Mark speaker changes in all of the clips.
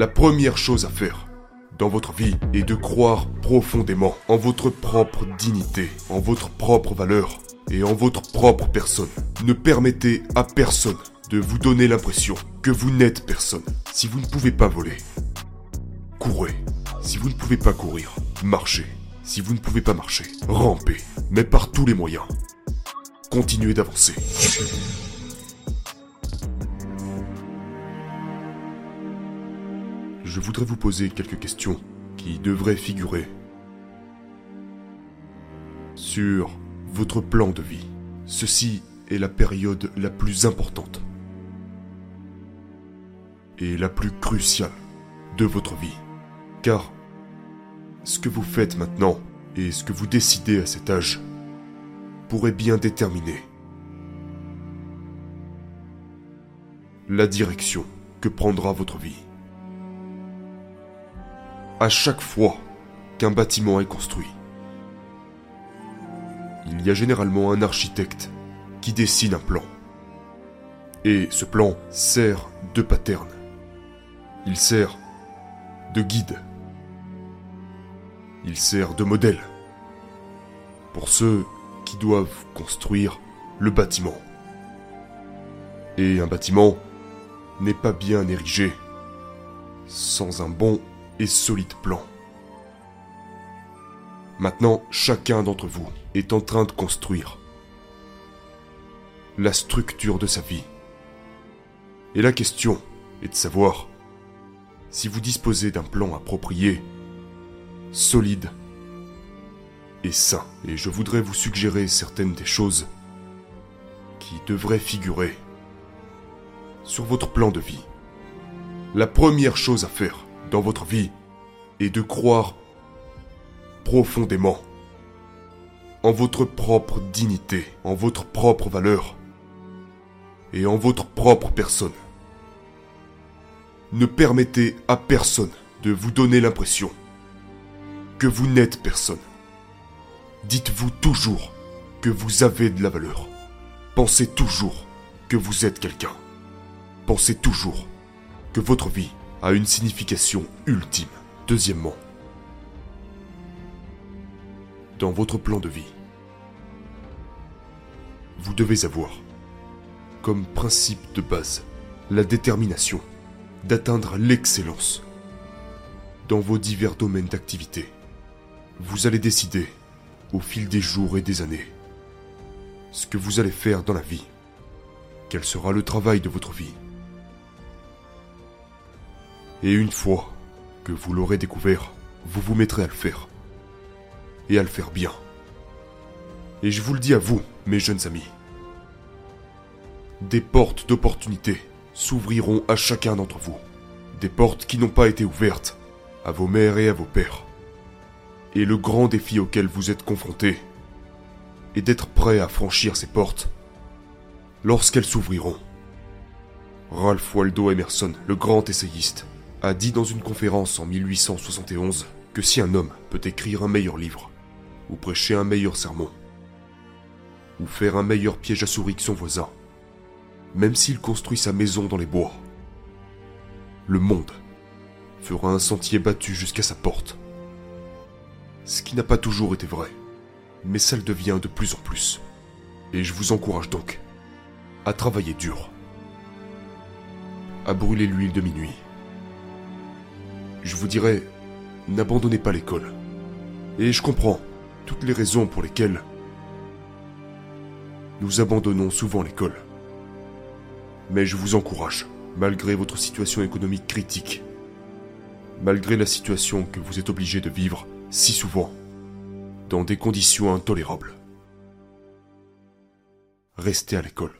Speaker 1: La première chose à faire dans votre vie est de croire profondément en votre propre dignité, en votre propre valeur et en votre propre personne. Ne permettez à personne de vous donner l'impression que vous n'êtes personne. Si vous ne pouvez pas voler, courez. Si vous ne pouvez pas courir, marchez. Si vous ne pouvez pas marcher, rampez. Mais par tous les moyens, continuez d'avancer. Je voudrais vous poser quelques questions qui devraient figurer sur votre plan de vie. Ceci est la période la plus importante et la plus cruciale de votre vie. Car ce que vous faites maintenant et ce que vous décidez à cet âge pourrait bien déterminer la direction que prendra votre vie. À chaque fois qu'un bâtiment est construit, il y a généralement un architecte qui dessine un plan. Et ce plan sert de pattern. Il sert de guide. Il sert de modèle pour ceux qui doivent construire le bâtiment. Et un bâtiment n'est pas bien érigé sans un bon et solide plan. Maintenant, chacun d'entre vous est en train de construire la structure de sa vie. Et la question est de savoir si vous disposez d'un plan approprié, solide et sain. Et je voudrais vous suggérer certaines des choses qui devraient figurer sur votre plan de vie. La première chose à faire dans votre vie est de croire profondément en votre propre dignité, en votre propre valeur et en votre propre personne. Ne permettez à personne de vous donner l'impression que vous n'êtes personne. Dites-vous toujours que vous avez de la valeur. Pensez toujours que vous êtes quelqu'un. Pensez toujours que votre vie a une signification ultime. Deuxièmement, dans votre plan de vie, vous devez avoir comme principe de base la détermination d'atteindre l'excellence dans vos divers domaines d'activité. Vous allez décider, au fil des jours et des années, ce que vous allez faire dans la vie, quel sera le travail de votre vie? Et une fois que vous l'aurez découvert, vous vous mettrez à le faire. Et à le faire bien. Et je vous le dis à vous, mes jeunes amis. Des portes d'opportunité s'ouvriront à chacun d'entre vous. Des portes qui n'ont pas été ouvertes à vos mères et à vos pères. Et le grand défi auquel vous êtes confrontés est d'être prêt à franchir ces portes lorsqu'elles s'ouvriront. Ralph Waldo Emerson, le grand essayiste, a dit dans une conférence en 1871 que si un homme peut écrire un meilleur livre, ou prêcher un meilleur sermon, ou faire un meilleur piège à souris que son voisin, même s'il construit sa maison dans les bois, le monde fera un sentier battu jusqu'à sa porte. Ce qui n'a pas toujours été vrai, mais ça le devient de plus en plus. Et je vous encourage donc à travailler dur, à brûler l'huile de minuit, je vous dirais, n'abandonnez pas l'école. Et je comprends toutes les raisons pour lesquelles nous abandonnons souvent l'école. Mais je vous encourage, malgré votre situation économique critique, malgré la situation que vous êtes obligé de vivre si souvent, dans des conditions intolérables, restez à l'école.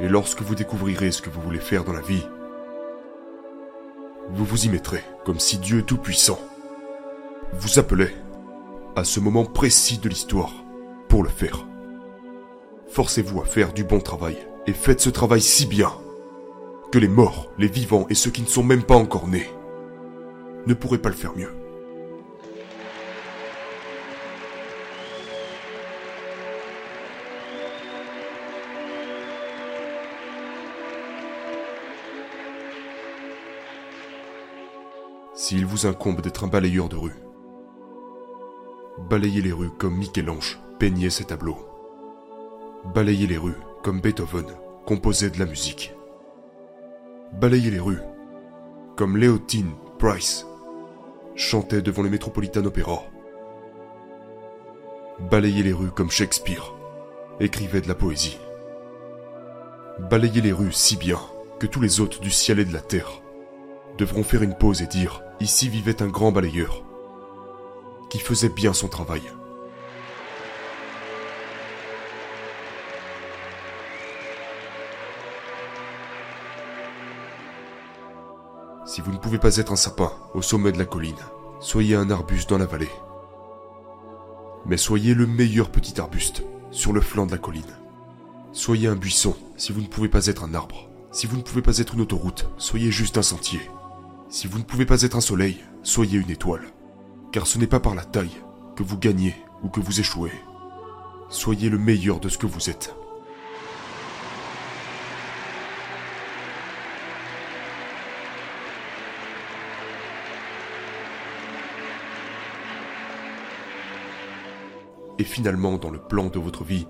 Speaker 1: Et lorsque vous découvrirez ce que vous voulez faire dans la vie, vous vous y mettrez, comme si Dieu Tout-Puissant vous appelait à ce moment précis de l'histoire pour le faire. Forcez-vous à faire du bon travail, et faites ce travail si bien que les morts, les vivants et ceux qui ne sont même pas encore nés ne pourraient pas le faire mieux. S'il vous incombe d'être un balayeur de rue. Balayez les rues comme Michel-Ange peignait ses tableaux. Balayez les rues comme Beethoven composait de la musique. Balayez les rues comme Leotine Price chantait devant le Metropolitan Opera. Balayez les rues comme Shakespeare écrivait de la poésie. Balayez les rues si bien que tous les hôtes du ciel et de la terre devront faire une pause et dire Ici vivait un grand balayeur qui faisait bien son travail. Si vous ne pouvez pas être un sapin au sommet de la colline, soyez un arbuste dans la vallée. Mais soyez le meilleur petit arbuste sur le flanc de la colline. Soyez un buisson si vous ne pouvez pas être un arbre. Si vous ne pouvez pas être une autoroute, soyez juste un sentier. Si vous ne pouvez pas être un soleil, soyez une étoile. Car ce n'est pas par la taille que vous gagnez ou que vous échouez. Soyez le meilleur de ce que vous êtes. Et finalement, dans le plan de votre vie,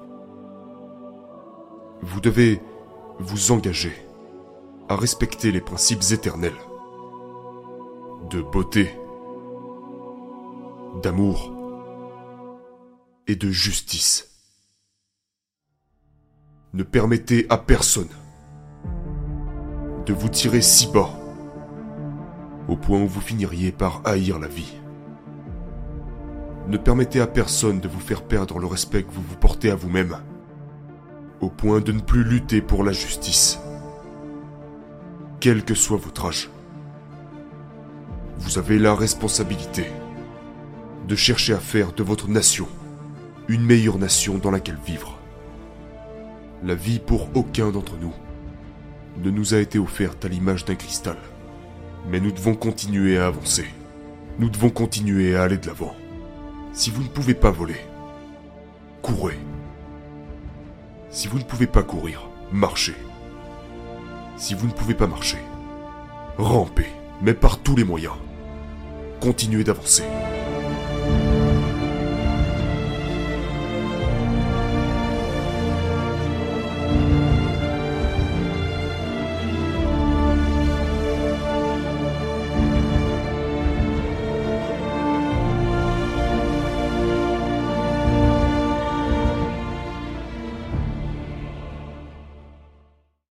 Speaker 1: vous devez vous engager à respecter les principes éternels de beauté, d'amour et de justice. Ne permettez à personne de vous tirer si bas au point où vous finiriez par haïr la vie. Ne permettez à personne de vous faire perdre le respect que vous vous portez à vous-même, au point de ne plus lutter pour la justice, quel que soit votre âge. Vous avez la responsabilité de chercher à faire de votre nation une meilleure nation dans laquelle vivre. La vie pour aucun d'entre nous ne nous a été offerte à l'image d'un cristal, mais nous devons continuer à avancer. Nous devons continuer à aller de l'avant. Si vous ne pouvez pas voler, courez. Si vous ne pouvez pas courir, marchez. Si vous ne pouvez pas marcher, rampez, mais par tous les moyens. Continuez d'avancer.